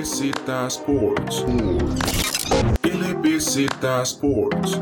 LBZ Sports. LBZ Sports.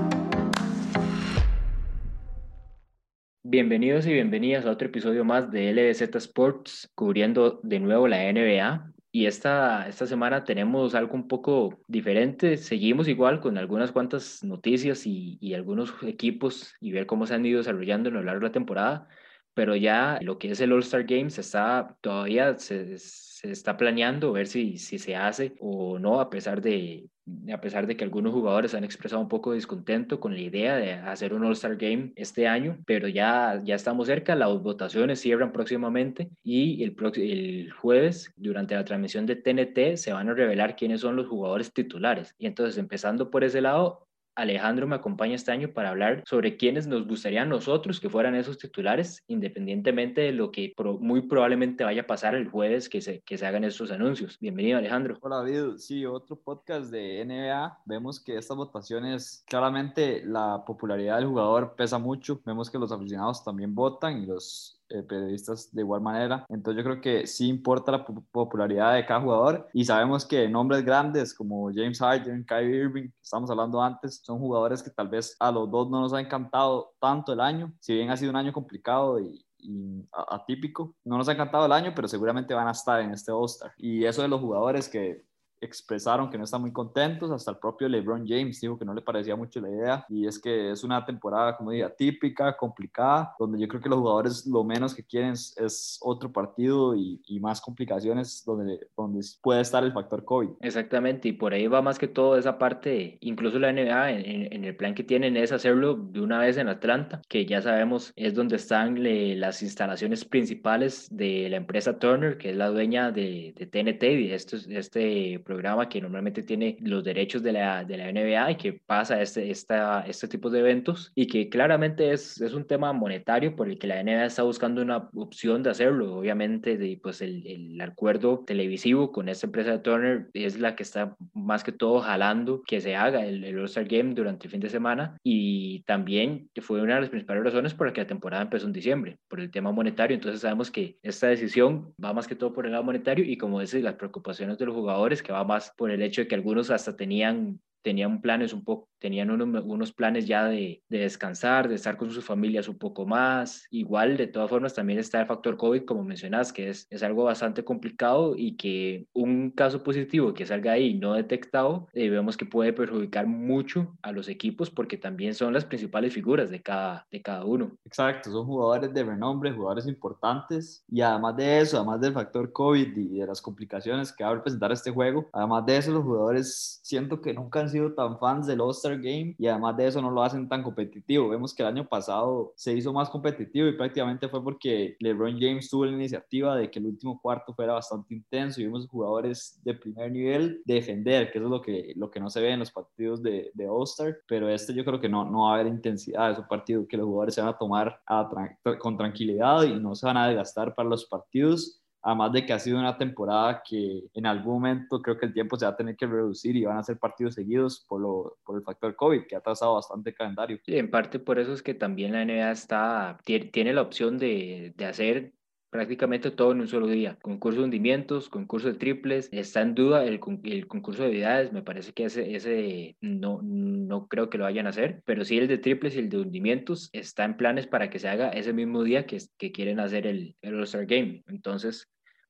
Bienvenidos y bienvenidas a otro episodio más de LBZ Sports, cubriendo de nuevo la NBA. Y esta, esta semana tenemos algo un poco diferente. Seguimos igual con algunas cuantas noticias y, algunos equipos y ver cómo se han ido desarrollando a lo largo de la temporada. Pero ya lo que es el All-Star Games está todavía se, se está planeando ver si, si se hace o no, a pesar de, a pesar de que algunos jugadores han expresado un poco de descontento con la idea de hacer un All-Star Game este año, pero ya, ya estamos cerca, las votaciones cierran próximamente y el, el jueves, durante la transmisión de TNT, se van a revelar quiénes son los jugadores titulares. Y entonces, empezando por ese lado, Alejandro me acompaña este año para hablar sobre quiénes nos gustaría a nosotros que fueran esos titulares, independientemente de lo que muy probablemente vaya a pasar el jueves que se, que se hagan estos anuncios. Bienvenido, Alejandro. Hola, David. Sí, otro podcast de NBA. Vemos que estas votaciones, claramente la popularidad del jugador pesa mucho. Vemos que los aficionados también votan y los eh, periodistas de igual manera. Entonces yo creo que sí importa la popularidad de cada jugador y sabemos que nombres grandes como James Harden, Kyrie Irving, que estamos hablando antes, son jugadores que tal vez a los dos no nos ha encantado tanto el año, si bien ha sido un año complicado y, atípico. No nos ha encantado el año, pero seguramente van a estar en este All-Star. Y eso de los jugadores que expresaron que no están muy contentos, hasta el propio LeBron James dijo que no le parecía mucho la idea y es que es una temporada, como diga, típica, complicada, donde yo creo que los jugadores lo menos que quieren es, otro partido y, y, más complicaciones donde, donde puede estar el factor COVID. Exactamente, y por ahí va más que todo esa parte, incluso la NBA en, en el plan que tienen es hacerlo de una vez en Atlanta, que ya sabemos es donde están le, las instalaciones principales de la empresa Turner, que es la dueña de, de TNT y de este, este programa que normalmente tiene los derechos de la, de la NBA y que pasa este, esta, este tipo de eventos y que claramente es, es un tema monetario por el que la NBA está buscando una opción de hacerlo. Obviamente, de, pues el, el acuerdo televisivo con esta empresa de Turner es la que está más que todo jalando que se haga el, el All-Star Game durante el fin de semana y también fue una de las principales razones por la que la temporada empezó en diciembre, por el tema monetario. Entonces sabemos que esta decisión va más que todo por el lado monetario y como dice, las preocupaciones de los jugadores que más por el hecho de que algunos hasta tenían tenían planes un poco, tenían unos, unos planes ya de, de, descansar, de estar con sus familias un poco más. Igual, de todas formas, también está el factor COVID, como mencionas, que es, es algo bastante complicado y que un caso positivo que salga ahí no detectado, eh, vemos que puede perjudicar mucho a los equipos porque también son las principales figuras de cada, de cada uno. Exacto, son jugadores de renombre, jugadores importantes y además de eso, además del factor COVID y de las complicaciones que va a representar este juego, además de eso, los jugadores siento que nunca han sido tan fans del All-Star Game y además de eso no lo hacen tan competitivo. Vemos que el año pasado se hizo más competitivo y prácticamente fue porque LeBron James tuvo la iniciativa de que el último cuarto fuera bastante intenso y vimos jugadores de primer nivel defender, que eso es lo que, lo que no se ve en los partidos de, de All-Star, pero este yo creo que no, no va a haber intensidad, es un partido que los jugadores se van a tomar a, con tranquilidad y no se van a desgastar para los partidos Además de que ha sido una temporada que en algún momento creo que el tiempo se va a tener que reducir y van a ser partidos seguidos por, lo, por el factor COVID, que ha trazado bastante calendario. Sí, en parte por eso es que también la NBA está, tiene la opción de, de hacer prácticamente todo en un solo día. Concurso de hundimientos, concurso de triples, está en duda el, el concurso de habilidades, me parece que ese, ese no, no creo que lo vayan a hacer, pero sí el de triples y el de hundimientos está en planes para que se haga ese mismo día que, que quieren hacer el, el All-Star Game. Entonces,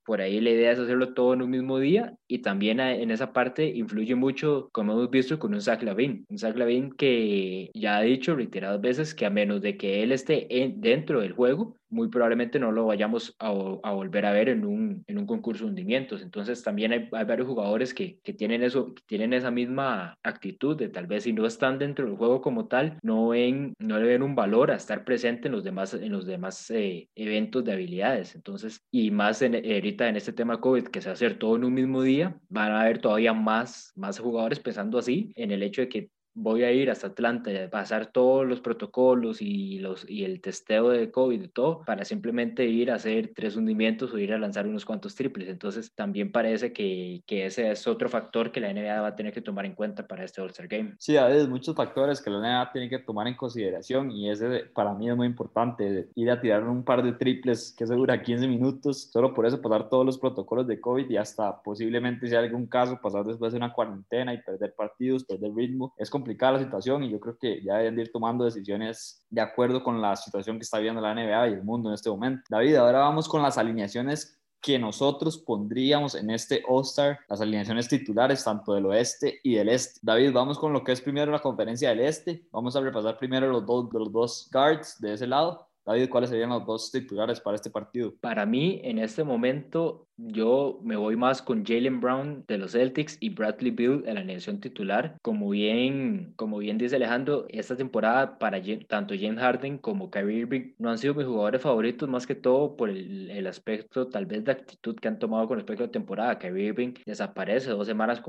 por ahí la idea es hacerlo todo en un mismo día y también en esa parte influye mucho, como hemos visto, con un Zach Lavin. Un Zach Lavin que ya ha dicho reiteradas veces que a menos de que él esté en, dentro del juego, muy probablemente no lo vayamos a, a, volver a ver en un, en un concurso de hundimientos. Entonces también hay, hay varios jugadores que, que, tienen eso, tienen esa misma actitud de tal vez si no están dentro del juego como tal, no, ven, no le ven un valor a estar presente en los demás, en los demás eh, eventos de habilidades. Entonces, y más en, ahorita en este tema COVID, que se hacer todo en un mismo día, van a haber todavía más, más jugadores pensando así, en el hecho de que voy a ir hasta Atlanta y a pasar todos los protocolos y, los, y el testeo de COVID y todo para simplemente ir a hacer tres hundimientos o ir a lanzar unos cuantos triples. Entonces también parece que, que ese es otro factor que la NBA va a tener que tomar en cuenta para este All-Star Game. Sí, hay muchos factores que la NBA tiene que tomar en consideración y ese para mí es muy importante, ir a tirar un par de triples que se dura 15 minutos, solo por eso pasar todos los protocolos de COVID y hasta posiblemente si hay algún caso pasar después de una cuarentena y perder partidos, perder ritmo. Es complicada la situación y yo creo que ya deben ir tomando decisiones de acuerdo con la situación que está viviendo la NBA y el mundo en este momento. David, ahora vamos con las alineaciones que nosotros pondríamos en este All-Star, las alineaciones titulares tanto del oeste y del este. David, vamos con lo que es primero la conferencia del este. Vamos a repasar primero los dos, los dos guards de ese lado. David, ¿cuáles serían los dos titulares para este partido? Para mí, en este momento, yo me voy más con Jalen Brown de los Celtics y Bradley Beal en la alineación titular. Como bien, como bien dice Alejandro, esta temporada para tanto James Harden como Kyrie Irving no han sido mis jugadores favoritos, más que todo por el, el aspecto tal vez de actitud que han tomado con respecto a la temporada. Kyrie Irving desaparece dos semanas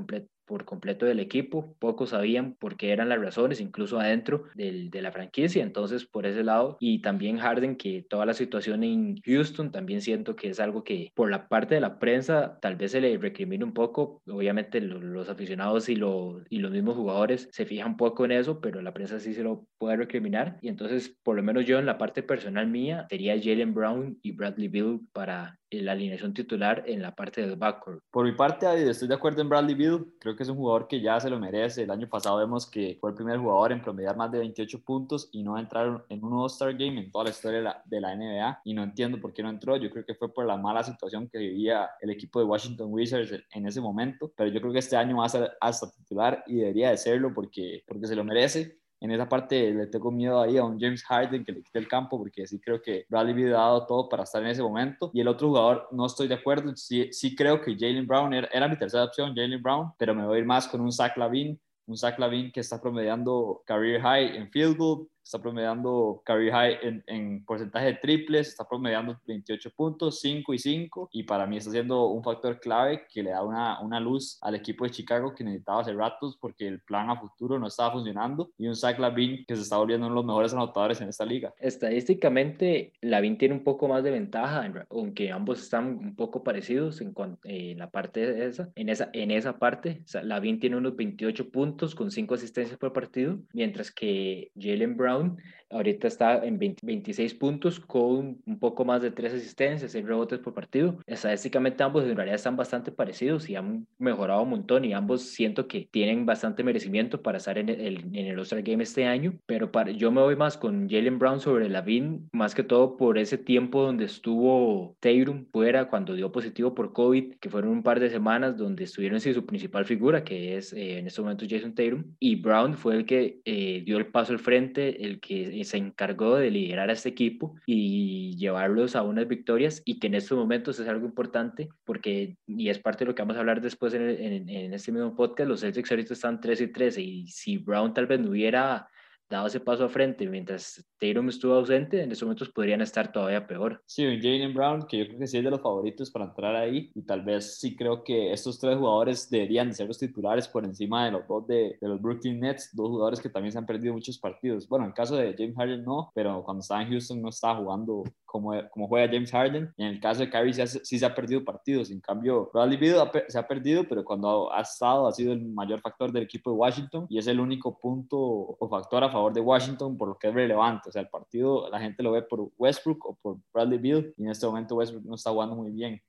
por completo del equipo. Pocos sabían por qué eran las razones, incluso adentro del, de la franquicia. Entonces, por ese lado, y también Harden, que toda la situación en Houston, también siento que es algo que por la parte de la prensa tal vez se le recrimina un poco, obviamente los, aficionados y, y los mismos jugadores se fijan un poco en eso, pero la prensa sí se lo puede recriminar y entonces por lo menos yo en la parte personal mía sería Jalen Brown y Bradley Bill para la alineación titular en la parte del backcourt. Por mi parte, estoy de acuerdo en Bradley Bill. Creo que es un jugador que ya se lo merece. El año pasado vemos que fue el primer jugador en promediar más de 28 puntos y no entrar en un All-Star Game en toda la historia de la, de la, NBA. Y no entiendo por qué no entró. Yo creo que fue por la mala situación que vivía el equipo de Washington Wizards en ese momento. Pero yo creo que este año va a ser hasta titular y debería de serlo porque, porque se lo merece en esa parte le tengo miedo ahí a un James Harden que le quite el campo porque sí creo que Bradley había dado todo para estar en ese momento y el otro jugador no estoy de acuerdo sí, sí creo que Jalen Brown era, era mi tercera opción Jalen Brown pero me voy a ir más con un Zach Lavin un Zach Lavin que está promediando career high en field goal está promediando career high en, en, porcentaje de triples, está promediando 28 puntos, 5 y 5, y para mí está siendo un factor clave que le da una, una luz al equipo de Chicago que necesitaba hace ratos porque el plan a futuro no estaba funcionando, y un Zach Lavin que se está volviendo uno de los mejores anotadores en esta liga. Estadísticamente, Lavin tiene un poco más de ventaja, aunque ambos están un poco parecidos en, en la parte de esa, en esa, en esa parte, o Lavin tiene unos 28 puntos con 5 asistencias por partido, mientras que Jalen Brown own. Ahorita está en 26 puntos con un poco más de 3 asistencias, 6 rebotes por partido. Estadísticamente ambos en realidad están bastante parecidos y han mejorado un montón y ambos siento que tienen bastante merecimiento para estar en el, en el All-Star Game este año, pero para, yo me voy más con Jalen Brown sobre Lavin, más que todo por ese tiempo donde estuvo Tatum fuera cuando dio positivo por COVID, que fueron un par de semanas donde estuvieron sin su principal figura, que es eh, en este momento Jason Tatum, y Brown fue el que eh, dio el paso al frente, el que se encargó de liderar a este equipo y llevarlos a unas victorias y que en estos momentos es algo importante porque, y es parte de lo que vamos a hablar después en, en, este mismo podcast, los Celtics ahorita están 13 y 13 y si Brown tal vez no hubiera dado ese paso a frente mientras Tatum estuvo ausente, en esos momentos podrían estar todavía peor. Sí, un Jalen Brown, que yo creo que sí es de los favoritos para entrar ahí, y tal vez sí creo que estos tres jugadores deberían ser los titulares por encima de los dos de, de, los Brooklyn Nets, dos jugadores que también se han perdido muchos partidos. Bueno, en el caso de James Harden no, pero cuando estaba en Houston no estaba jugando como, como juega James Harden. En el caso de Kyrie sí, se ha perdido partidos. En cambio, Bradley Beal se ha perdido, pero cuando ha estado ha sido el mayor factor del equipo de Washington y es el único punto o factor a favor de Washington por lo que es relevante. O sea, el partido la gente lo ve por Westbrook o por Bradley Beal y en este momento Westbrook no está jugando muy bien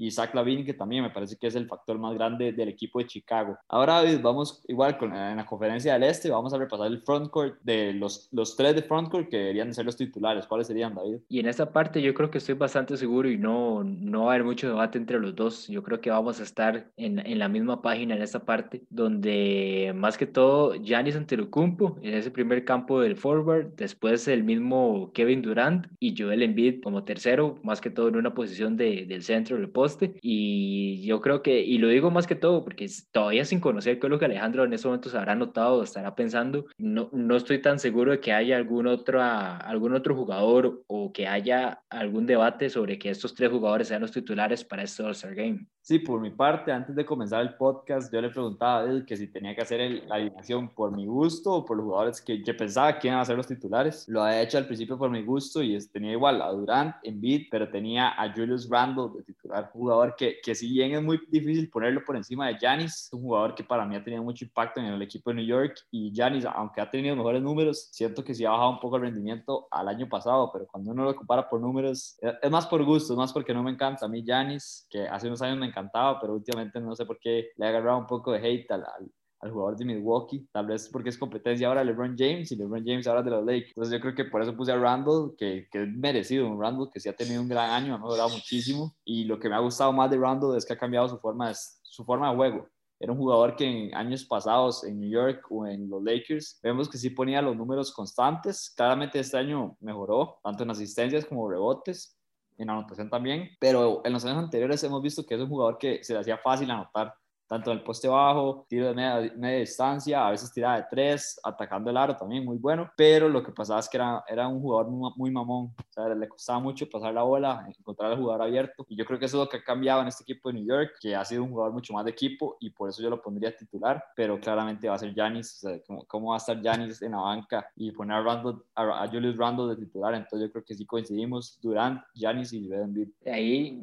y Zach Lavin, que también me parece que es el factor más grande del equipo de Chicago. Ahora, David, vamos igual con, en la conferencia del Este, vamos a repasar el frontcourt de los, los tres de frontcourt que deberían ser los titulares. ¿Cuáles serían, David? Y en esta parte yo creo que estoy bastante seguro y no, no va a haber mucho debate entre los dos. Yo creo que vamos a estar en, en la misma página en esta parte, donde más que todo Giannis Antetokounmpo en ese primer campo del forward, después el mismo Kevin Durant y Joel Embiid como tercero, más que todo en una posición de, del centro del post y yo creo que, y lo digo más que todo porque todavía sin conocer qué es lo que Alejandro en ese momento se habrá notado o estará pensando, no, no estoy tan seguro de que haya algún otro, algún otro jugador o que haya algún debate sobre que estos tres jugadores sean los titulares para este All-Star Game. Sí, por mi parte, antes de comenzar el podcast, yo le preguntaba a él que si tenía que hacer la alineación por mi gusto o por los jugadores que yo pensaba que iban a ser los titulares. Lo había hecho al principio por mi gusto y tenía igual a Durant beat, pero tenía a Julius Randle de titular, jugador que, que si bien es muy difícil ponerlo por encima de Giannis, un jugador que para mí ha tenido mucho impacto en el equipo de New York y Giannis, aunque ha tenido mejores números, siento que sí ha bajado un poco el rendimiento al año pasado, pero cuando uno lo compara por números, es más por gusto, es más porque no me encanta a mí Giannis, que hace unos años me encantaba, pero últimamente no sé por qué le ha agarrado un poco de hate al, al, jugador de Milwaukee, tal vez porque es competencia ahora LeBron James y LeBron James ahora de los Lakers. Entonces yo creo que por eso puse a Randall, que, que es merecido, un Randall que sí ha tenido un gran año, ha mejorado muchísimo y lo que me ha gustado más de Randall es que ha cambiado su forma, su forma de juego. Era un jugador que en años pasados en New York o en los Lakers vemos que sí ponía los números constantes. Claramente este año mejoró, tanto en asistencias como rebotes, en anotación también, pero en los años anteriores hemos visto que es un jugador que se le hacía fácil anotar tanto en el poste bajo, tiro de media, media, distancia, a veces tiraba de tres, atacando el aro también, muy bueno, pero lo que pasaba es que era, era un jugador muy, mamón, o sea, le costaba mucho pasar la bola, encontrar al jugador abierto, y yo creo que eso es lo que ha cambiado en este equipo de New York, que ha sido un jugador mucho más de equipo, y por eso yo lo pondría titular, pero claramente va a ser Giannis, o sea, ¿cómo, va a estar Giannis en la banca y poner a, Randall, a, Julius Randle de titular? Entonces yo creo que sí coincidimos, Durant, Giannis y Embiid. Ahí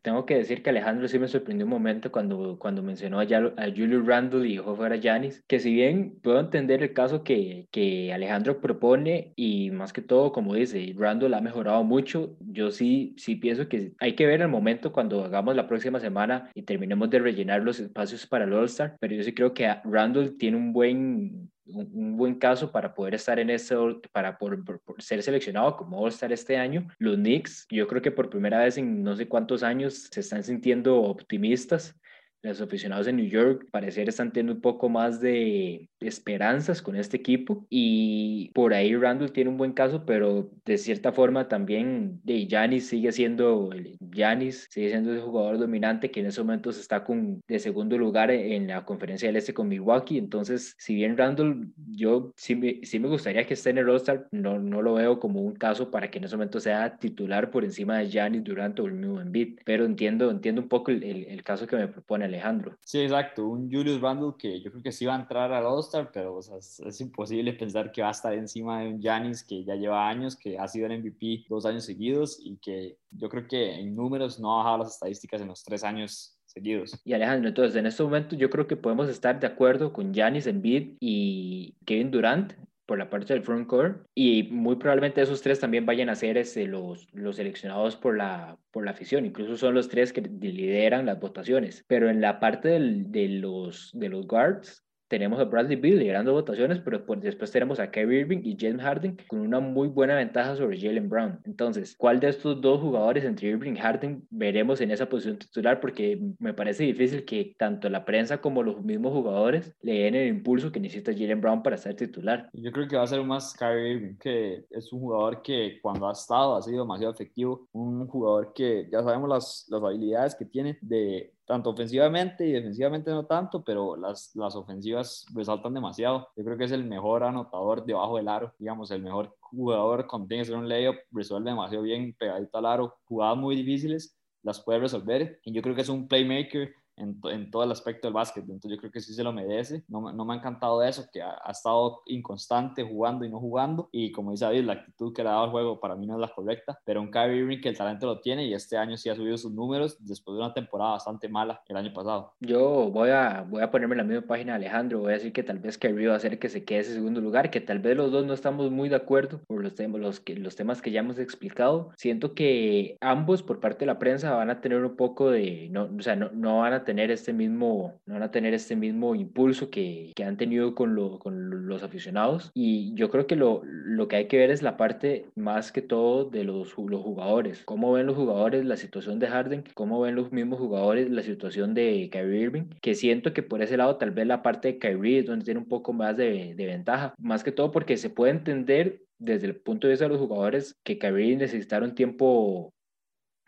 tengo que decir que Alejandro sí me sorprendió un momento cuando, cuando mencionó a, a Julius Randle y dejó fuera a que si bien puedo entender el caso que, que Alejandro propone y más que todo, como dice, Randle ha mejorado mucho, yo sí, sí pienso que hay que ver el momento cuando hagamos la próxima semana y terminemos de rellenar los espacios para el All-Star, pero yo sí creo que Randle tiene un buen un, buen caso para poder estar en ese, para por, ser seleccionado como All-Star este año. Los Knicks, yo creo que por primera vez en no sé cuántos años se están sintiendo optimistas los aficionados de New York parecer están teniendo un poco más de esperanzas con este equipo. Y por ahí Randall tiene un buen caso, pero de cierta forma también de Giannis sigue siendo Giannis, sigue siendo el jugador dominante que en esos momentos está con de segundo lugar en la conferencia del este con Milwaukee, entonces si bien Randall yo sí me, sí me gustaría que esté en el roster, no, no lo veo como un caso para que en ese momento sea titular por encima de Giannis durante el mismo Embiid, pero entiendo, entiendo un poco el, el, el caso que me propone Alejandro. Sí, exacto, un Julius Randle que yo creo que sí va a entrar al All-Star, pero es, imposible pensar que va a estar encima de un Giannis que ya lleva años, que ha sido el MVP dos años seguidos y que yo creo que en números no ha bajado las estadísticas en los tres años seguidos. Y Alejandro, entonces en este momento yo creo que podemos estar de acuerdo con Giannis, Embiid y Kevin Durant por la parte del front core y muy probablemente esos tres también vayan a ser este, los, los seleccionados por la, por la afición, incluso son los tres que lideran las votaciones, pero en la parte del, de, los, de los guards tenemos a Bradley Bill liderando votaciones, pero después tenemos a Kyrie Irving y James Harden con una muy buena ventaja sobre Jalen Brown. Entonces, ¿cuál de estos dos jugadores entre Irving y Harden veremos en esa posición titular? Porque me parece difícil que tanto la prensa como los mismos jugadores le den el impulso que necesita Jalen Brown para ser titular. Yo creo que va a ser más Kyrie Irving, que es un jugador que cuando ha estado ha sido demasiado efectivo, un jugador que ya sabemos las, las habilidades que tiene de tanto ofensivamente y defensivamente no tanto, pero las, las ofensivas resaltan demasiado. Yo creo que es el mejor anotador debajo del aro, digamos, el mejor jugador cuando tiene que hacer un layup, resuelve demasiado bien pegadito al aro, jugadas muy difíciles, las puede resolver y yo creo que es un playmaker en, en, todo el aspecto del básquet. Entonces yo creo que sí se lo merece. No, no me ha encantado eso, que ha, estado inconstante jugando y no jugando. Y como dice David, la actitud que le ha dado al juego para mí no es la correcta. Pero un Kyrie Irving que el talento lo tiene y este año sí ha subido sus números después de una temporada bastante mala el año pasado. Yo voy a, voy a ponerme en la misma página Alejandro. Voy a decir que tal vez Kyrie va a hacer que se quede ese segundo lugar, que tal vez los dos no estamos muy de acuerdo por los, temas, los, los temas que ya hemos explicado. Siento que ambos por parte de la prensa van a tener un poco de, no, o sea, no, no van a tener este mismo no van a tener este mismo impulso que, que han tenido con, lo, con, los aficionados. Y yo creo que lo, lo, que hay que ver es la parte más que todo de los, los jugadores. ¿Cómo ven los jugadores la situación de Harden? ¿Cómo ven los mismos jugadores la situación de Kyrie Irving? Que siento que por ese lado tal vez la parte de Kyrie es donde tiene un poco más de, de ventaja. Más que todo porque se puede entender desde el punto de vista de los jugadores que Kyrie necesitara un tiempo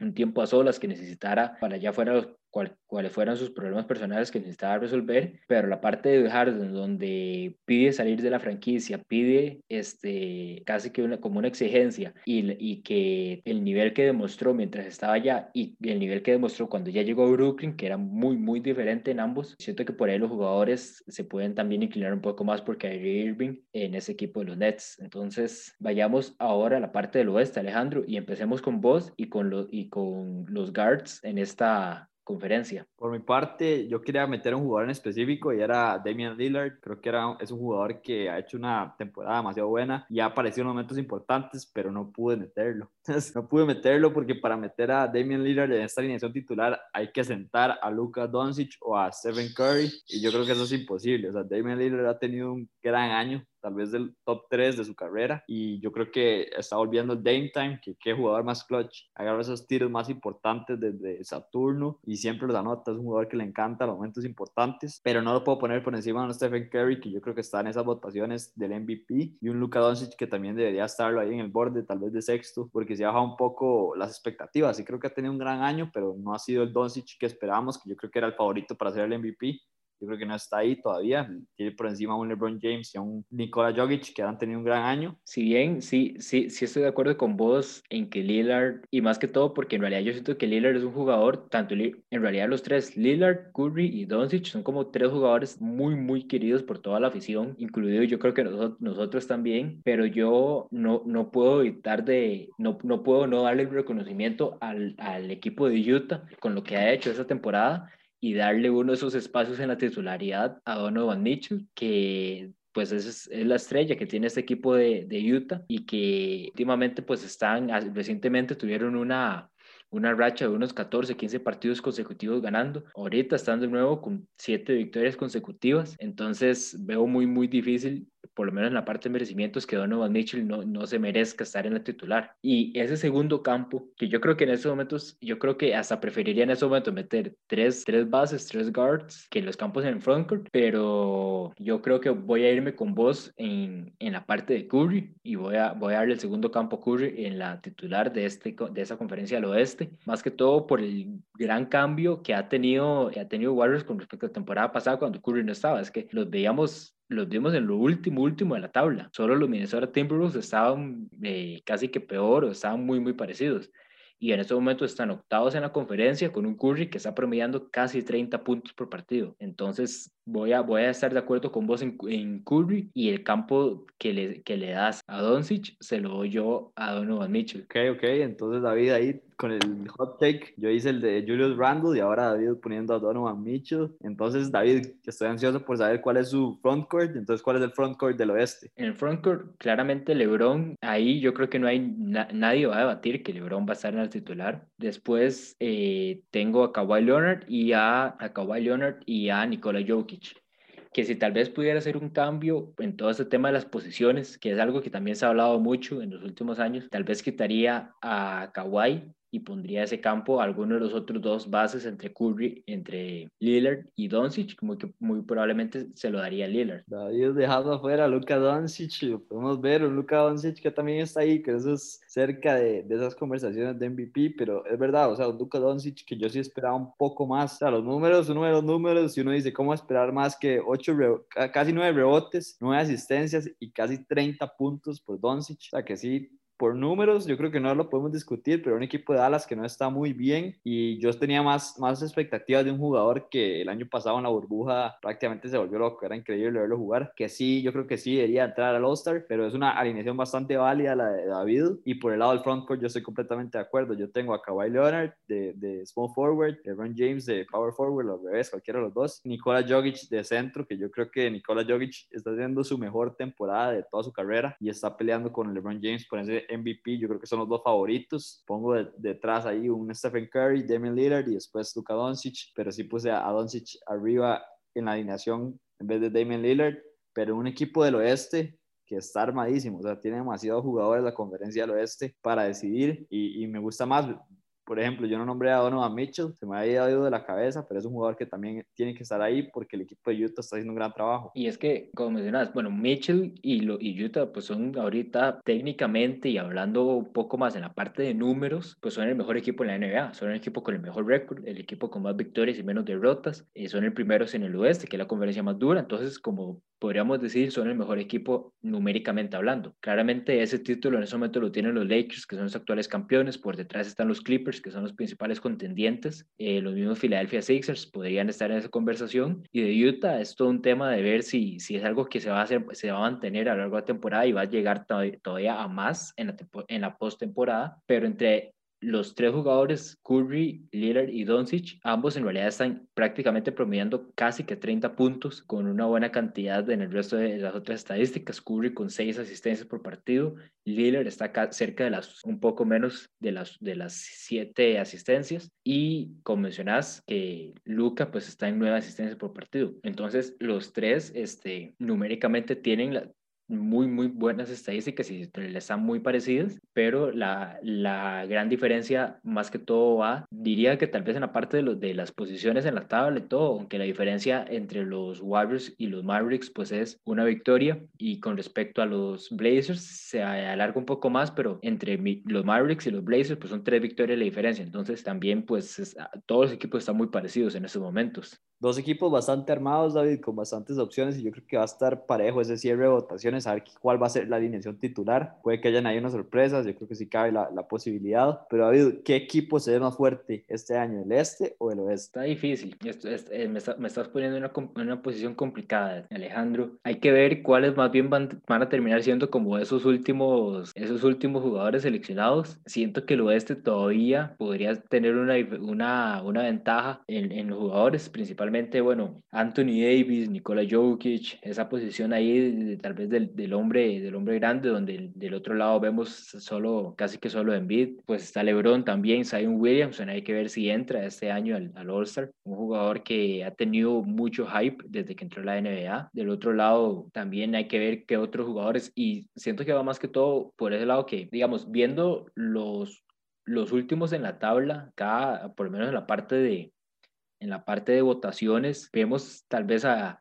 un tiempo a solas que necesitara para ya fuera los cuáles fueran sus problemas personales que necesitaba resolver, pero la parte de Harden donde pide salir de la franquicia, pide este, casi que una, como una exigencia y, y que el nivel que demostró mientras estaba allá y el nivel que demostró cuando ya llegó a Brooklyn, que era muy, muy diferente en ambos, siento que por ahí los jugadores se pueden también inclinar un poco más porque hay Irving en ese equipo de los Nets. Entonces, vayamos ahora a la parte del oeste, Alejandro, y empecemos con vos y con, los y con los guards en esta conferencia. Por mi parte, yo quería meter a un jugador en específico y era Damian Lillard. Creo que era, es un jugador que ha hecho una temporada demasiado buena y ha aparecido en momentos importantes, pero no pude meterlo. no pude meterlo porque para meter a Damian Lillard en esta alineación titular hay que sentar a Luka Doncic o a Stephen Curry y yo creo que eso es imposible. O sea, Damian Lillard ha tenido un gran año tal vez del top 3 de su carrera. Y yo creo que está volviendo el Dame Time, que qué jugador más clutch. Agarra esos tiros más importantes desde Saturno y siempre los anota. Es un jugador que le encanta los momentos importantes, pero no lo puedo poner por encima de Stephen Curry, que yo creo que está en esas votaciones del MVP, y un Luka Doncic que también debería estarlo ahí en el borde, tal vez de sexto, porque se ha bajado un poco las expectativas. Y creo que ha tenido un gran año, pero no ha sido el Doncic que esperábamos, que yo creo que era el favorito para ser el MVP yo creo que no está ahí todavía. Tiene por encima a un LeBron James y a un Nikola Jokic que han tenido un gran año. Si bien, sí, sí, sí estoy de acuerdo con vos en que Lillard, y más que todo porque en realidad yo siento que Lillard es un jugador, tanto en realidad los tres, Lillard, Curry y Doncic, son como tres jugadores muy, muy queridos por toda la afición, incluido yo creo que nosotros, nosotros también, pero yo no, no puedo evitar de, no, no puedo no darle el reconocimiento al, al equipo de Utah con lo que ha hecho esta temporada y darle uno de esos espacios en la titularidad a Donovan Mitchell, que pues es, es, la estrella que tiene este equipo de, de, Utah y que últimamente pues están, recientemente tuvieron una, una racha de unos 14, 15 partidos consecutivos ganando. Ahorita están de nuevo con 7 victorias consecutivas, entonces veo muy, muy difícil por lo menos en la parte de merecimientos, que Donovan Mitchell no, no se merezca estar en la titular. Y ese segundo campo, que yo creo que en esos momentos, yo creo que hasta preferiría en ese momento meter tres, tres bases, tres guards, que los campos en el frontcourt, pero yo creo que voy a irme con vos en, en la parte de Curry y voy a, voy a darle el segundo campo Curry en la titular de, este, de esa conferencia al oeste, más que todo por el gran cambio que ha tenido, que ha tenido Warriors con respecto a la temporada pasada cuando Curry no estaba, es que los veíamos los vimos en lo último, último de la tabla. Solo los Minnesota Timberwolves estaban eh, casi que peor o estaban muy, muy parecidos. Y en este momento están octavos en la conferencia con un Curry que está promediando casi 30 puntos por partido. Entonces, voy a, voy a estar de acuerdo con vos en, en Curry y el campo que le, que le das a Doncic se lo doy yo a Donovan Mitchell. Ok, ok, entonces David ahí con el hot take, yo hice el de Julius Randle y ahora David poniendo a Donovan Mitchell. Entonces David, estoy ansioso por saber cuál es su frontcourt, entonces cuál es el frontcourt del oeste. En el frontcourt, claramente LeBron, ahí yo creo que no hay, nadie va a debatir que LeBron va a estar en el titular. Después eh, tengo a Kawhi Leonard y a, a Kawhi Leonard y a Nikola Jokic que si tal vez pudiera hacer un cambio en todo este tema de las posiciones, que es algo que también se ha hablado mucho en los últimos años, tal vez quitaría a Kawhi y pondría ese campo alguno de los otros dos bases entre Curry, entre Lillard y Doncic, que muy probablemente se lo daría a Lillard. David dejado afuera a Luka Doncic, lo podemos ver, un Luka Doncic que también está ahí, que eso es cerca de, de, esas conversaciones de MVP, pero es verdad, o sea, un Luka Doncic que yo sí esperaba un poco más, o sea, los números, uno de los números, y uno dice, ¿cómo esperar más que 8, casi 9 rebotes, 9 asistencias y casi 30 puntos por Doncic? O sea, que sí, por números, yo creo que no lo podemos discutir, pero un equipo de Dallas que no está muy bien y yo tenía más, más expectativas de un jugador que el año pasado en la burbuja prácticamente se volvió loco, era increíble verlo jugar, que sí, yo creo que sí debería entrar al All-Star, pero es una alineación bastante válida la de David y por el lado del frontcourt yo estoy completamente de acuerdo, yo tengo a Kawhi Leonard de, de Small Forward, LeBron James de Power Forward, los revés, cualquiera de los dos, Nikola Jokic de centro, que yo creo que Nikola Jokic está haciendo su mejor temporada de toda su carrera y está peleando con LeBron James por ese MVP, yo creo que son los dos favoritos. Pongo detrás ahí un Stephen Curry, Damian Lillard y después Luka Doncic, pero sí puse a Doncic arriba en la alineación en vez de Damian Lillard, pero un equipo del oeste que está armadísimo, o sea, tiene demasiados jugadores la conferencia del oeste para decidir y, y me gusta más por ejemplo, yo no nombré a Donovan Mitchell, se me había ido de la cabeza, pero es un jugador que también tiene que estar ahí porque el equipo de Utah está haciendo un gran trabajo. Y es que, como mencionas, bueno, Mitchell y, lo, y Utah, pues son ahorita técnicamente y hablando un poco más en la parte de números, pues son el mejor equipo en la NBA, son el equipo con el mejor récord, el equipo con más victorias y menos derrotas, y son el primeros en el oeste, que es la conferencia más dura, entonces como podríamos decir, son el mejor equipo numéricamente hablando. Claramente ese título en ese momento lo tienen los Lakers, que son los actuales campeones, por detrás están los Clippers, que son los principales contendientes, eh, los mismos Philadelphia Sixers podrían estar en esa conversación, y de Utah es todo un tema de ver si, si es algo que se va a hacer, se va a mantener a lo largo de la temporada y va a llegar todavía a más en la, en la postemporada, pero entre los tres jugadores, Curry, Lillard y Doncic, ambos en realidad están prácticamente promediando casi que 30 puntos con una buena cantidad en el resto de las otras estadísticas. Curry con 6 asistencias por partido, Lillard está cerca de las, un poco menos de las, de las 7 asistencias y como mencionás que Luca pues está en 9 asistencias por partido. Entonces los tres este, numéricamente tienen la, muy, muy buenas estadísticas y están muy parecidas, pero la, la gran diferencia más que todo va, diría que tal vez en la parte de, los, de las posiciones en la tabla y todo, aunque la diferencia entre los Warriors y los Mavericks pues es una victoria y con respecto a los Blazers se alarga un poco más, pero entre los Mavericks y los Blazers pues son tres victorias la diferencia, entonces también pues todos los equipos están muy parecidos en estos momentos. Dos equipos bastante armados, David, con bastantes opciones y yo creo que va a estar parejo ese cierre de votaciones, a ver cuál va a ser la alineación titular. Puede que hayan ahí unas sorpresas, yo creo que sí cabe la, la posibilidad. Pero David, ¿qué equipo se ve más fuerte este año, el este o el oeste? Está difícil, Esto, eh, me, me, estás poniendo en una, una, posición complicada, Alejandro. Hay que ver cuáles más bien van, van, a terminar siendo como esos últimos, esos últimos jugadores seleccionados. Siento que el oeste todavía podría tener una, una, una ventaja en, en los jugadores, principalmente bueno, Anthony Davis, Nikola Jokic, esa posición ahí tal vez del, del, hombre, del hombre grande, donde del otro lado vemos solo, casi que solo Embiid, pues está LeBron también, Zion Williamson, hay que ver si entra este año al, al All-Star, un jugador que ha tenido mucho hype desde que entró a la NBA. Del otro lado también hay que ver qué otros jugadores, y siento que va más que todo por ese lado que, digamos, viendo los los últimos en la tabla, cada, por lo menos en la parte de, en la parte de votaciones vemos tal vez a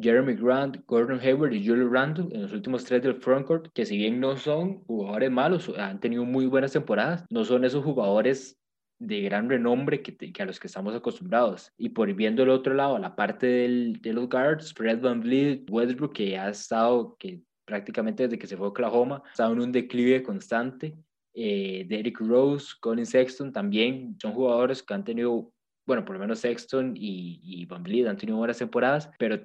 Jeremy Grant, Gordon Hayward y Julio Randle en los últimos tres del frontcourt, que si bien no son jugadores malos, han tenido muy buenas temporadas, no son esos jugadores de gran renombre que, que, a los que estamos acostumbrados. Y por viendo el otro lado, la parte del, de los guards, Fred Van Vliet, Westbrook, que ha estado, que prácticamente desde que se fue a Oklahoma, ha estado en un declive constante. Eh, Derrick Rose, Colin Sexton también son jugadores que han tenido bueno, por lo menos Sexton y, y Van Vliet han tenido buenas temporadas, pero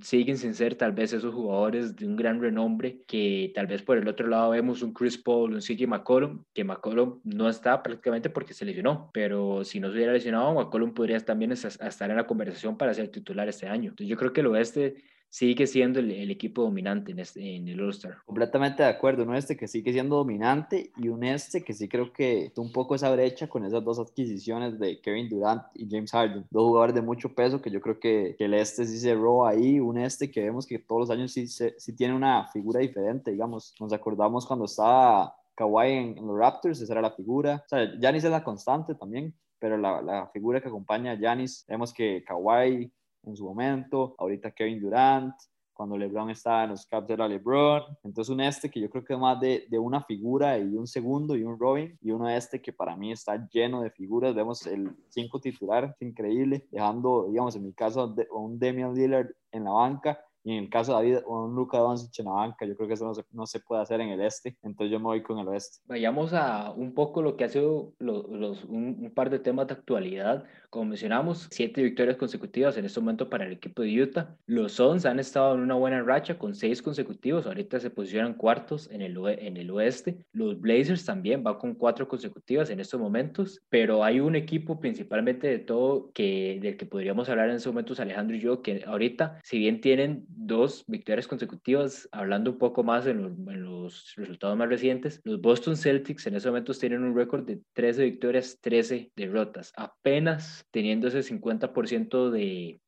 siguen sin ser tal vez esos jugadores de un gran renombre que tal vez por el otro lado vemos un Chris Paul, un CJ McCollum, que McCollum no está prácticamente porque se lesionó, pero si no se hubiera lesionado, McCollum podría también estar en la conversación para ser titular este año. Entonces yo creo que el oeste sigue siendo el, equipo dominante en, este, en el All-Star. Completamente de acuerdo, un este que sigue siendo dominante y un este que sí creo que un poco esa brecha con esas dos adquisiciones de Kevin Durant y James Harden, dos jugadores de mucho peso que yo creo que, que el este sí cerró ahí, un este que vemos que todos los años sí, sí tiene una figura diferente, digamos, nos acordamos cuando estaba Kawhi en, en los Raptors, esa era la figura, o sea, Giannis es la constante también, pero la, la figura que acompaña a Giannis, vemos que Kawhi en su momento, ahorita Kevin Durant, cuando LeBron estaba en los Caps era LeBron, entonces un este que yo creo que es más de, de, una figura y un segundo y un Robin, y uno este que para mí está lleno de figuras, vemos el 5 titular, es increíble, dejando, digamos, en mi caso, un Damian Lillard en la banca, y en el caso de David, un Luca Doncic en la banca, yo creo que eso no se, no se, puede hacer en el este, entonces yo me voy con el oeste. Vayamos a un poco lo que ha sido los, los un, un, par de temas de actualidad. Como mencionamos, siete victorias consecutivas en este momento para el equipo de Utah. Los Suns han estado en una buena racha con seis consecutivos, ahorita se posicionan cuartos en el, en el oeste. Los Blazers también van con cuatro consecutivas en estos momentos, pero hay un equipo principalmente de todo que, del que podríamos hablar en estos momentos, Alejandro y yo, que ahorita, si bien tienen dos victorias consecutivas, hablando un poco más en los, en los resultados más recientes, los Boston Celtics en estos momentos tienen un récord de 13 victorias, 13 derrotas, apenas teniendo ese 50% de,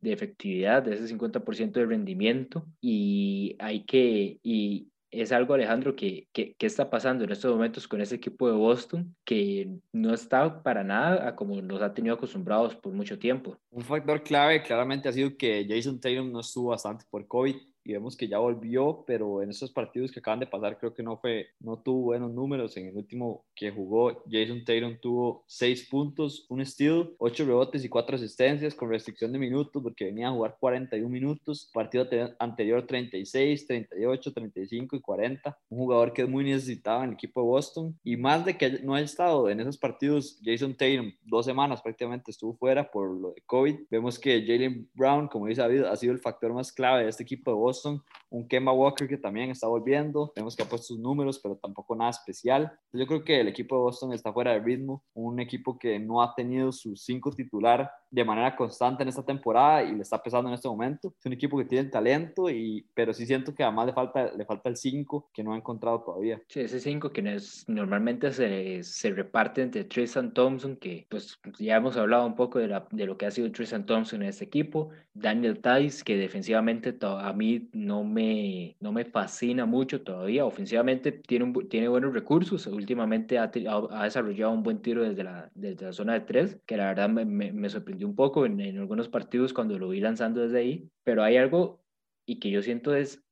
de efectividad, de ese 50% de rendimiento y hay que, y es algo, Alejandro, que, que, que, está pasando en estos momentos con ese equipo de Boston, que no está para nada a como nos ha tenido acostumbrados por mucho tiempo. Un factor clave claramente ha sido que Jason Tatum no estuvo bastante por COVID y vemos que ya volvió, pero en esos partidos que acaban de pasar creo que no fue, no tuvo buenos números. En el último que jugó, Jason Tatum tuvo 6 puntos, un steal, 8 rebotes y 4 asistencias con restricción de minutos porque venía a jugar 41 minutos. Partido anterior 36, 38, 35 y 40. Un jugador que es muy necesitado en el equipo de Boston y más de que no haya estado en esos partidos, Jason Tatum dos semanas prácticamente estuvo fuera por lo de COVID. Vemos que Jalen Brown, como dice David, ha sido el factor más clave de este equipo de Boston un Kemba Walker que también está volviendo, vemos que ha puesto sus números, pero tampoco nada especial. Yo creo que el equipo de Boston está fuera de ritmo, un equipo que no ha tenido sus cinco titular de manera constante en esta temporada y le está pesando en este momento. Es un equipo que tiene talento, y, pero sí siento que además le falta, le falta el 5 que no ha encontrado todavía. Sí, ese 5 que es, normalmente se, se, reparte entre Tristan Thompson, que pues ya hemos hablado un poco de, la, de lo que ha sido Tristan Thompson en este equipo, Daniel Tice, que defensivamente a mí no me, no me fascina mucho todavía, ofensivamente tiene, un, tiene buenos recursos, últimamente ha, ha, desarrollado un buen tiro desde la, desde la zona de 3, que la verdad me, me, me sorprendió un poco en, algunos partidos cuando lo vi lanzando desde ahí, pero hay algo y que yo siento es,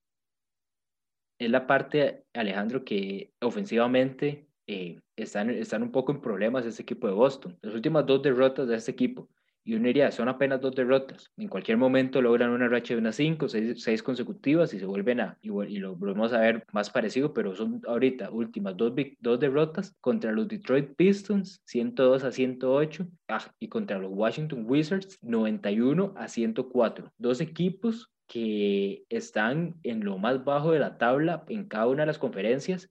es la parte, Alejandro, que ofensivamente eh, están, están un poco en problemas este equipo de Boston. Las últimas dos derrotas de este equipo y uno diría, son apenas dos derrotas. En cualquier momento logran una racha de unas cinco, seis, seis consecutivas y se vuelven a, y, y, lo volvemos a ver más parecido, pero son ahorita últimas dos, dos derrotas contra los Detroit Pistons, 102 a 108, ah, y contra los Washington Wizards, 91 a 104. Dos equipos que están en lo más bajo de la tabla en cada una de las conferencias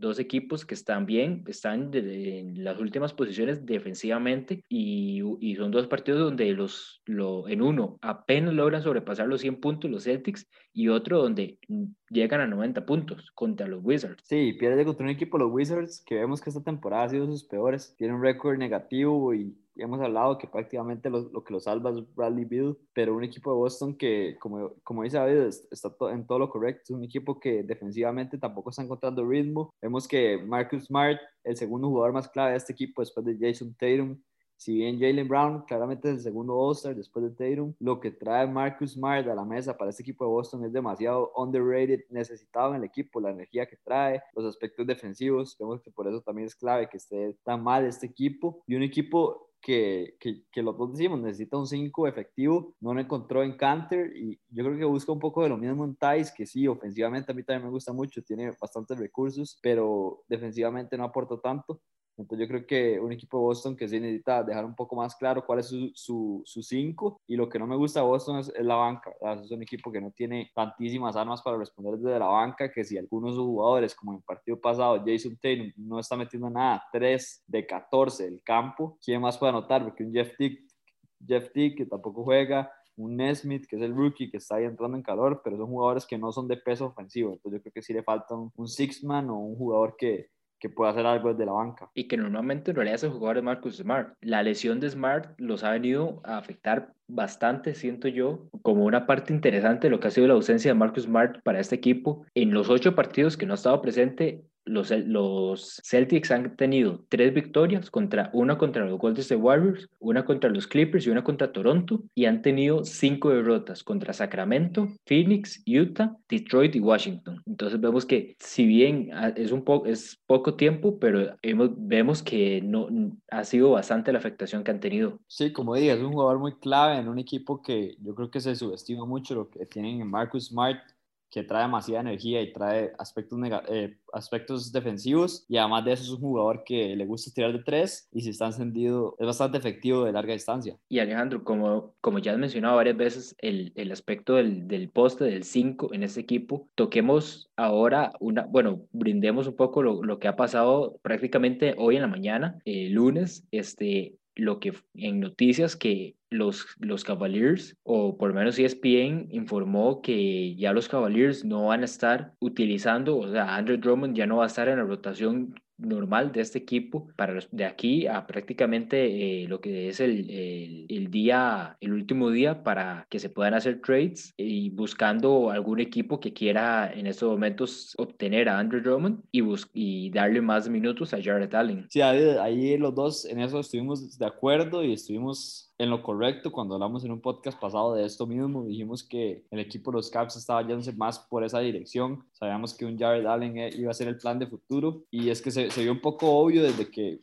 dos equipos que están bien, están en las últimas posiciones defensivamente y, y, son dos partidos donde los, lo, en uno apenas logran sobrepasar los 100 puntos los Celtics y otro donde llegan a 90 puntos contra los Wizards. Sí, pierde contra un equipo los Wizards que vemos que esta temporada ha sido sus peores, tiene un récord negativo y hemos hablado que prácticamente lo, lo, que lo salva es Bradley Bill, pero un equipo de Boston que, como, como dice David, está en todo lo correcto, es un equipo que defensivamente tampoco está encontrando ritmo. Vemos que Marcus Smart, el segundo jugador más clave de este equipo después de Jason Tatum, si bien Jalen Brown claramente es el segundo All-Star después de Tatum, lo que trae Marcus Smart a la mesa para este equipo de Boston es demasiado underrated, necesitado en el equipo, la energía que trae, los aspectos defensivos, vemos que por eso también es clave que esté tan mal este equipo y un equipo que, que, que, los dos decimos, necesita un 5 efectivo, no lo encontró en Canter y yo creo que busca un poco de lo mismo en Thais, que sí, ofensivamente a mí también me gusta mucho, tiene bastantes recursos, pero defensivamente no aporta tanto. Entonces yo creo que un equipo de Boston que sí necesita dejar un poco más claro cuál es su, su, su cinco y lo que no me gusta de Boston es, la banca. Es un equipo que no tiene tantísimas armas para responder desde la banca que si algunos jugadores como en el partido pasado Jason Taylor no está metiendo nada, 3 de 14 del campo, ¿quién más puede anotar? Porque un Jeff Tick, Jeff Tick que tampoco juega, un Nesmith, que es el rookie que está ahí entrando en calor, pero son jugadores que no son de peso ofensivo. Entonces yo creo que sí le falta un, un six-man o un jugador que, que puede hacer algo desde la banca. Y que normalmente en realidad es el jugador de Marcus Smart. La lesión de Smart los ha venido a afectar bastante, siento yo, como una parte interesante de lo que ha sido la ausencia de Marcus Smart para este equipo. En los ocho partidos que no ha estado presente, los, los Celtics han tenido tres victorias, contra, una contra los Golden State Warriors, una contra los Clippers y una contra Toronto, y han tenido cinco derrotas contra Sacramento, Phoenix, Utah, Detroit y Washington. Entonces vemos que si bien es, un poco es poco tiempo, pero vemos que no, ha sido bastante la afectación que han tenido. Sí, como dije, es un jugador muy clave en un equipo que yo creo que se subestima mucho lo que tienen en Marcus Smart que trae demasiada energía y trae aspectos, eh, aspectos defensivos y además de eso es un jugador que le gusta tirar de tres y si está encendido es bastante efectivo de larga distancia. Y Alejandro, como, como ya has mencionado varias veces, el, el aspecto del, del, poste del 5 en este equipo, toquemos ahora una, bueno, brindemos un poco lo, lo que ha pasado prácticamente hoy en la mañana, el lunes, este, lo que en noticias que los, los Cavaliers, o por lo menos ESPN, informó que ya los Cavaliers no van a estar utilizando, o sea, Andrew Drummond ya no va a estar en la rotación normal de este equipo para los, de aquí a prácticamente eh, lo que es el, el, el, día, el último día para que se puedan hacer trades y buscando algún equipo que quiera en estos momentos obtener a Andrew Drummond y, y darle más minutos a Jared Allen. Sí, ahí, ahí los dos en eso estuvimos de acuerdo y estuvimos en lo correcto cuando hablamos en un podcast pasado de esto mismo. Dijimos que el equipo de los Caps estaba yéndose más por esa dirección. Sabíamos que un Jared Allen eh, iba a ser el plan de futuro y es que se, se vio un poco obvio desde que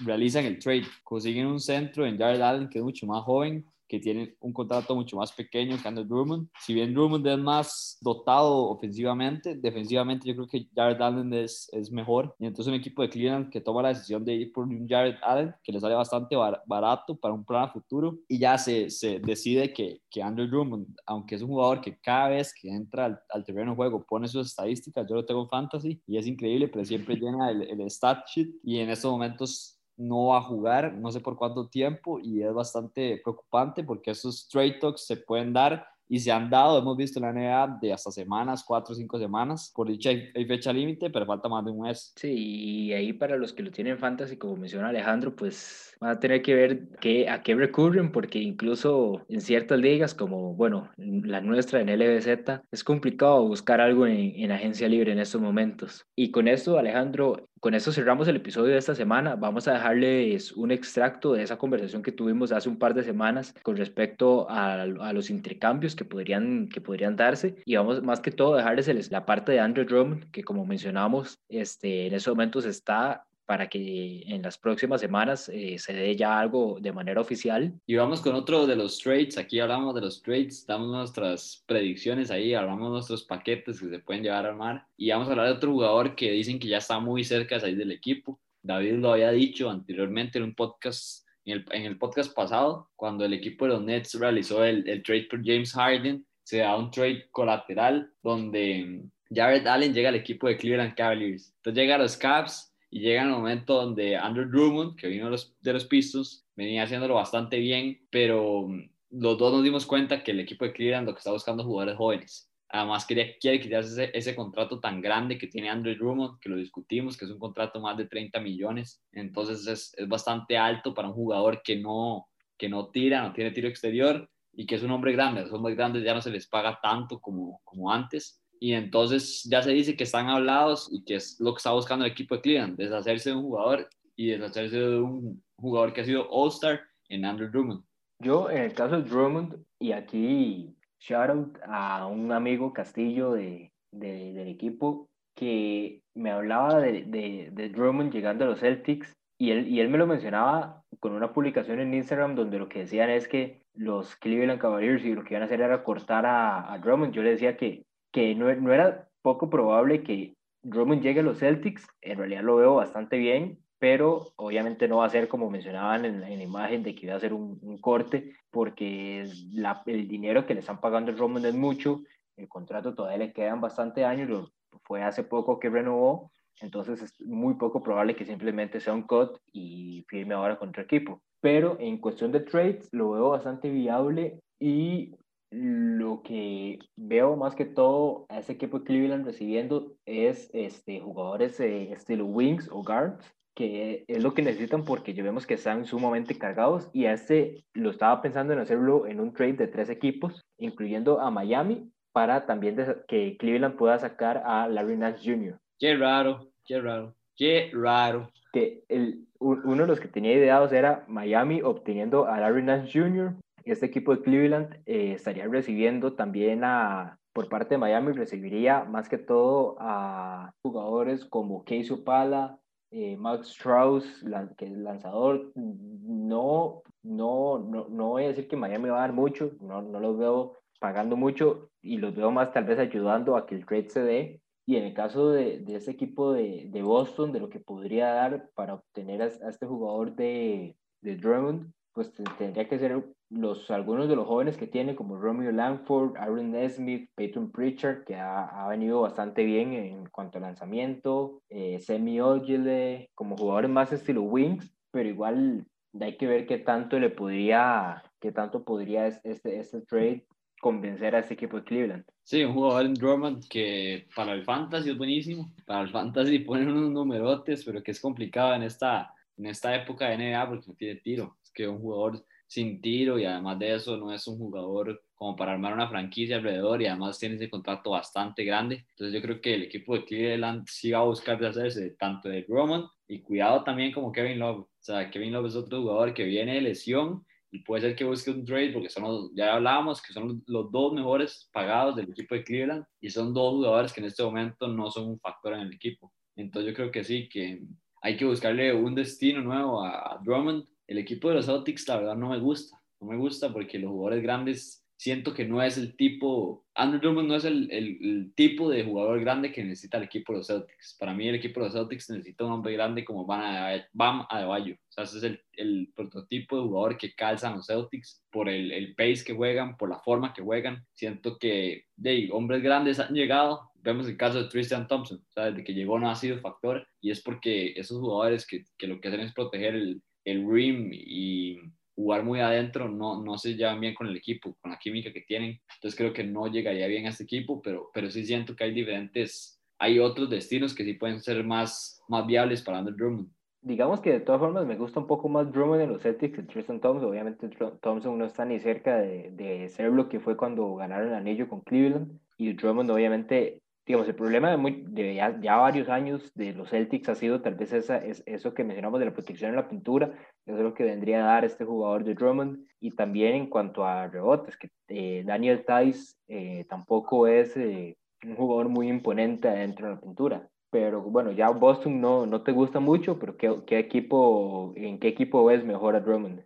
realizan el trade. Consiguen un centro en Jared Allen que es mucho más joven, que tiene un contrato mucho más pequeño que Andrew Drummond. Si bien Drummond es más dotado ofensivamente, defensivamente yo creo que Jared Allen es, es mejor. Y entonces un equipo de Cleveland que toma la decisión de ir por un Jared Allen, que le sale bastante barato para un plan a futuro, y ya se, se decide que, que, Andrew Drummond, aunque es un jugador que cada vez que entra al, al, terreno de juego pone sus estadísticas, yo lo tengo en fantasy y es increíble, pero siempre llena el, el stat sheet y en estos momentos no va a jugar, no sé por cuánto tiempo, y es bastante preocupante porque esos trade talks se pueden dar y se han dado, hemos visto en la NBA de hasta semanas, cuatro o cinco semanas. Por dicha hay, fecha límite, pero falta más de un mes. Sí, y ahí para los que lo tienen fantasy, como menciona Alejandro, pues van a tener que ver qué, a qué recurren, porque incluso en ciertas ligas, como bueno, la nuestra en LBZ, es complicado buscar algo en, en agencia libre en estos momentos. Y con esto, Alejandro, con esto cerramos el episodio de esta semana. Vamos a dejarles un extracto de esa conversación que tuvimos hace un par de semanas con respecto a, a los intercambios que podrían, que podrían darse. Y vamos más que todo a dejarles la parte de Andrew Drummond, que como mencionamos, este, en esos momentos está para que en las próximas semanas eh, se dé ya algo de manera oficial. Y vamos con otro de los trades, aquí hablamos de los trades, damos nuestras predicciones ahí, hablamos nuestros paquetes que se pueden llevar a armar y vamos a hablar de otro jugador que dicen que ya está muy cerca de salir del equipo. David lo había dicho anteriormente en un podcast, en el, en el podcast pasado, cuando el equipo de los Nets realizó el, el trade por James Harden, se da un trade colateral donde Jared Allen llega al equipo de Cleveland Cavaliers. Entonces llega a los Cavs y llega el momento donde Andrew Drummond, que vino de los, de los Pistons, venía haciéndolo bastante bien, pero mm, los dos nos dimos cuenta que el equipo de Cleveland lo que está buscando jugadores jóvenes. Además, quería, quiere quitarse ese, ese, contrato tan grande que tiene Andrew Drummond, que lo discutimos, que es un contrato más de 30 millones. Entonces es, es bastante alto para un jugador que no, que no tira, no tiene tiro exterior y que es un hombre grande. Los hombres grandes ya no se les paga tanto como, como antes y entonces ya se dice que están hablados y que es lo que está buscando el equipo de Cleveland, deshacerse de un jugador y deshacerse de un jugador que ha sido All-Star en Andrew Drummond. Yo, en el caso de Drummond, y aquí shout out a un amigo Castillo de, de, del equipo que me hablaba de, de, de, Drummond llegando a los Celtics y él, y él me lo mencionaba con una publicación en Instagram donde lo que decían es que los Cleveland Cavaliers y lo que iban a hacer era cortar a, a Drummond. Yo le decía que que no, era poco probable que Drummond llegue a los Celtics, en realidad lo veo bastante bien, pero obviamente no va a ser como mencionaban en, la imagen de que iba a ser un, corte, porque el dinero que le están pagando a Drummond es mucho, el contrato todavía le quedan bastante años, lo, fue hace poco que renovó, entonces es muy poco probable que simplemente sea un cut y firme ahora contra equipo. Pero en cuestión de trades lo veo bastante viable y lo que veo más que todo a ese equipo de Cleveland recibiendo es este, jugadores de estilo wings o guards, que es lo que necesitan porque ya vemos que están sumamente cargados y a este lo estaba pensando en hacerlo en un trade de tres equipos, incluyendo a Miami, para también que Cleveland pueda sacar a Larry Nance Jr. Qué raro, qué raro, qué raro. Que el, uno de los que tenía ideados era Miami obteniendo a Larry Nance Jr., este equipo de Cleveland eh, estaría recibiendo también a, por parte de Miami, recibiría más que todo a jugadores como Casey Opala, eh, Max Strauss, que es lanzador. No, no, no, no voy a decir que Miami va a dar mucho, no, no los veo pagando mucho y los veo más tal vez ayudando a que el trade se dé. Y en el caso de, de ese equipo de, de, Boston, de lo que podría dar para obtener a, a este jugador de, de Drummond, pues tendría que ser los, algunos de los jóvenes que tiene, como Romeo Langford, Aaron Nesmith, Peyton Pritchard, que ha, ha, venido bastante bien en cuanto a lanzamiento, eh, Semi Ogile, como jugadores más estilo Wings, pero igual hay que ver qué tanto le podría, qué tanto podría este, este trade convencer a este equipo de Cleveland. Sí, un jugador en Drummond que para el fantasy es buenísimo, para el fantasy ponen unos numerotes, pero que es complicado en esta, en esta época de NBA porque no tiene tiro. Que un jugador sin tiro y además de eso no es un jugador como para armar una franquicia alrededor y además tiene ese contrato bastante grande. Entonces yo creo que el equipo de Cleveland sí va a buscar de hacerse tanto de Drummond y cuidado también como Kevin Love. O sea, Kevin Love es otro jugador que viene de lesión y puede ser que busque un trade porque son los, ya hablábamos que son los dos mejores pagados del equipo de Cleveland y son dos jugadores que en este momento no son un factor en el equipo. Entonces yo creo que sí, que hay que buscarle un destino nuevo a Drummond. El equipo de los Celtics la verdad no me gusta, no me gusta porque los jugadores grandes siento que no es el tipo, Andrew Drummond no es el, el, tipo de jugador grande que necesita el equipo de los Celtics. Para mí el equipo de los Celtics necesita un hombre grande como Bam Adebayo. O sea, ese es el, el, prototipo de jugador que calzan los Celtics por el, pace que juegan, por la forma que juegan. Siento que de hombres grandes han llegado. Vemos el caso de Tristan Thompson, o sea, desde que llegó no ha sido factor y es porque esos jugadores que, que lo que hacen es proteger el, el rim y jugar muy adentro, no, no se llevan bien con el equipo, con la química que tienen. Entonces creo que no llegaría bien a este equipo, pero, pero sí siento que hay diferentes, hay otros destinos que sí pueden ser más, más viables para Andrew Drummond. Digamos que de todas formas me gusta un poco más Drummond en los Celtics que Tristan Thompson. Obviamente Thompson no está ni cerca de, de ser lo que fue cuando ganaron el anillo con Cleveland. Y Drummond obviamente digamos, el problema de, muy, de ya, varios años de los Celtics ha sido tal vez esa, es, eso que mencionamos de la protección en la pintura, eso es lo que vendría a dar este jugador de Drummond, y también en cuanto a rebotes, que eh, Daniel Tice eh, tampoco es eh, un jugador muy imponente dentro de la pintura. Pero bueno, ya Boston no, no te gusta mucho, pero ¿qué, qué equipo, ¿en qué equipo ves mejor a Drummond?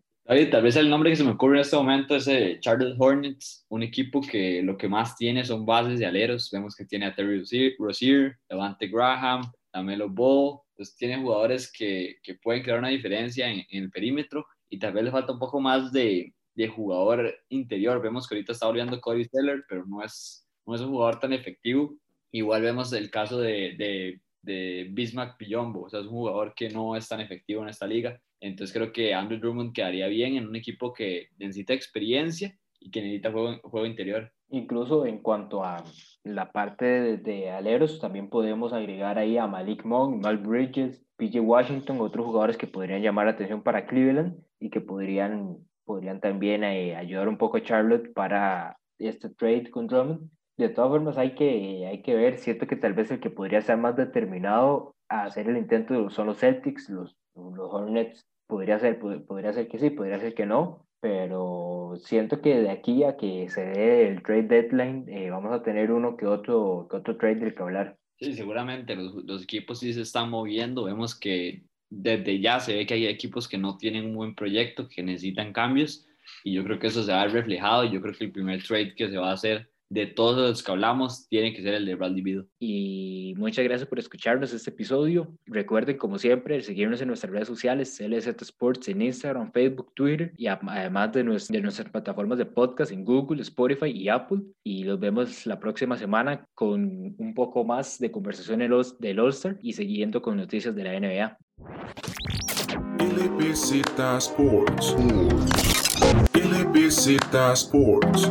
Tal vez el nombre que se me ocurre en este momento es eh, Charlotte Hornets, un equipo que lo que más tiene son bases de aleros. Vemos que tiene a Terry Rozier, Levante Graham, Lamelo Ball. Entonces tiene jugadores que, que pueden crear una diferencia en, el perímetro y tal vez le falta un poco más de, de jugador interior. Vemos que ahorita está volviendo Cody Seller, pero no es, no es un jugador tan efectivo. Igual vemos el caso de, de, de Bismack Pillombo, o sea, es un jugador que no es tan efectivo en esta liga entonces creo que Andrew Drummond quedaría bien en un equipo que necesita experiencia y que necesita juego, interior. Incluso en cuanto a la parte de, aleros, también podemos agregar ahí a Malik Monk, Mal Bridges, PJ Washington, otros jugadores que podrían llamar la atención para Cleveland y que podrían, podrían también eh, ayudar un poco a Charlotte para este trade con Drummond. De todas formas, hay que, hay que ver, siento que tal vez el que podría ser más determinado a hacer el intento son los Celtics, los, los Hornets podría ser, podría ser que sí, podría ser que no, pero siento que de aquí a que se dé el trade deadline eh, vamos a tener uno que otro, que otro trade del que hablar. Sí, seguramente los, los, equipos sí se están moviendo, vemos que desde ya se ve que hay equipos que no tienen un buen proyecto, que necesitan cambios y yo creo que eso se va a ver reflejado yo creo que el primer trade que se va a hacer de todos los que hablamos tiene que ser el de Bradley Beal. Y muchas gracias por escucharnos este episodio. Recuerden, como siempre, seguirnos en nuestras redes sociales, LZ Sports en Instagram, Facebook, Twitter y además de, de nuestras plataformas de podcast en Google, Spotify y Apple. Y los vemos la próxima semana con un poco más de conversación del All-Star y siguiendo con noticias de la NBA. LBZ Sports. LBZ Sports.